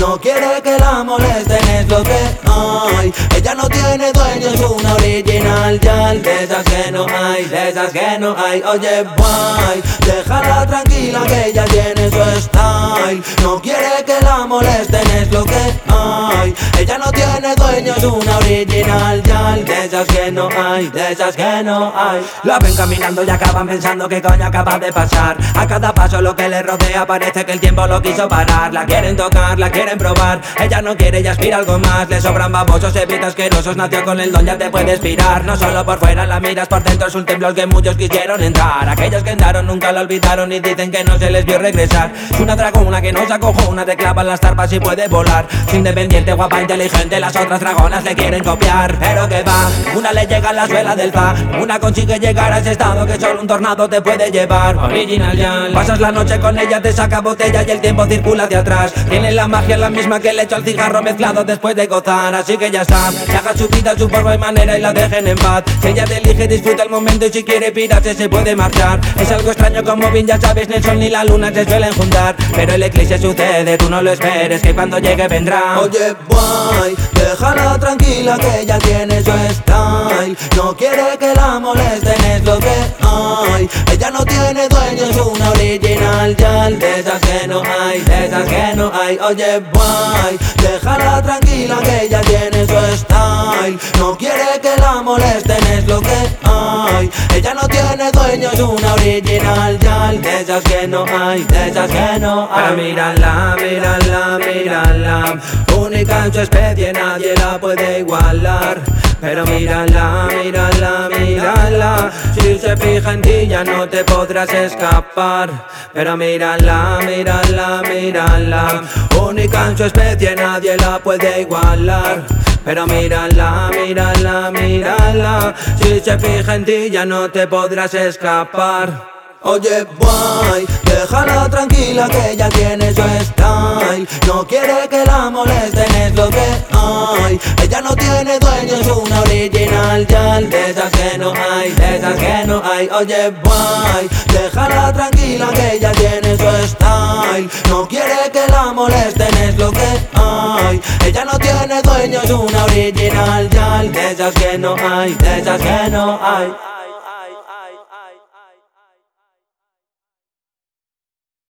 No quiere que la molesten, es lo que hay. Ella no tiene dueño, es una original ya De esas que no hay, de esas que no hay. Oye, boy, déjala tranquila que ella tiene No quiere que la molesten, es lo que hay. Ella no tiene dueño, es una original ya De esas que no hay, de esas que no hay. La ven caminando y acaban pensando que coño acaba de pasar. A cada paso lo que le rodea parece que el tiempo lo quiso parar. La quieren tocar, la quieren probar. Ella no quiere y aspira algo más. Le sobran babosos, evita asquerosos. Nació con el don, ya te puede inspirar No solo por fuera la miras, por dentro es un templo que muchos quisieron entrar. Aquellos que entraron nunca lo olvidaron y dicen que no se les vio regresar. Es una dragona que no se una Te clavan las tarpas y puede volar. Independiente, guapa, inteligente Las otras dragonas le quieren copiar. Pero que va, una le llega a la suela del fa Una consigue llegar a ese estado que solo un tornado te puede llevar. Pasas la noche con ella, te saca botella y el tiempo circula hacia atrás. Tiene la magia la misma que le echo al cigarro mezclado después de gozar. Así que ya está, que haga su vida, su forma y manera y la dejen en paz. Si ella te elige, disfruta el momento y si quiere pirarse se puede marchar. Es algo extraño como bien ya sabes, ni el sol ni la luna se suelen juntar Pero el eclipse sucede, tú no lo esperes, que cuando llegue vendrá. Oye boy, déjala tranquila que ella tiene su style. No quiere que la molesten, es lo que hay. Ella no tiene dueño, es una original ya De esas que no hay, de esas que no hay. Oye boy, déjala tranquila que ella tiene su style. No quiere que la molesten, es dueño, es una original ya De esas que no hay, de esas que no hay Para mírala, mírala, mírala Única en su especie, nadie la puede igualar. Pero mírala, mírala, mírala Si se fija en ti ya no te podrás escapar. Pero mírala, mírala, mírala Única en su especie, nadie la puede igualar pero mírala, mírala, mírala. Si se fija en ti ya no te podrás escapar. Oye boy, déjala tranquila que ella tiene su style. No quiere que la molesten, es lo que hay. Ella no tiene dueño, es una original ya. De esas que no hay, de esas que no hay. Oye boy, déjala tranquila que ella tiene su style. No quiere que la molesten, es lo que hay es una original ya. De esas que no hay, de esas que no hay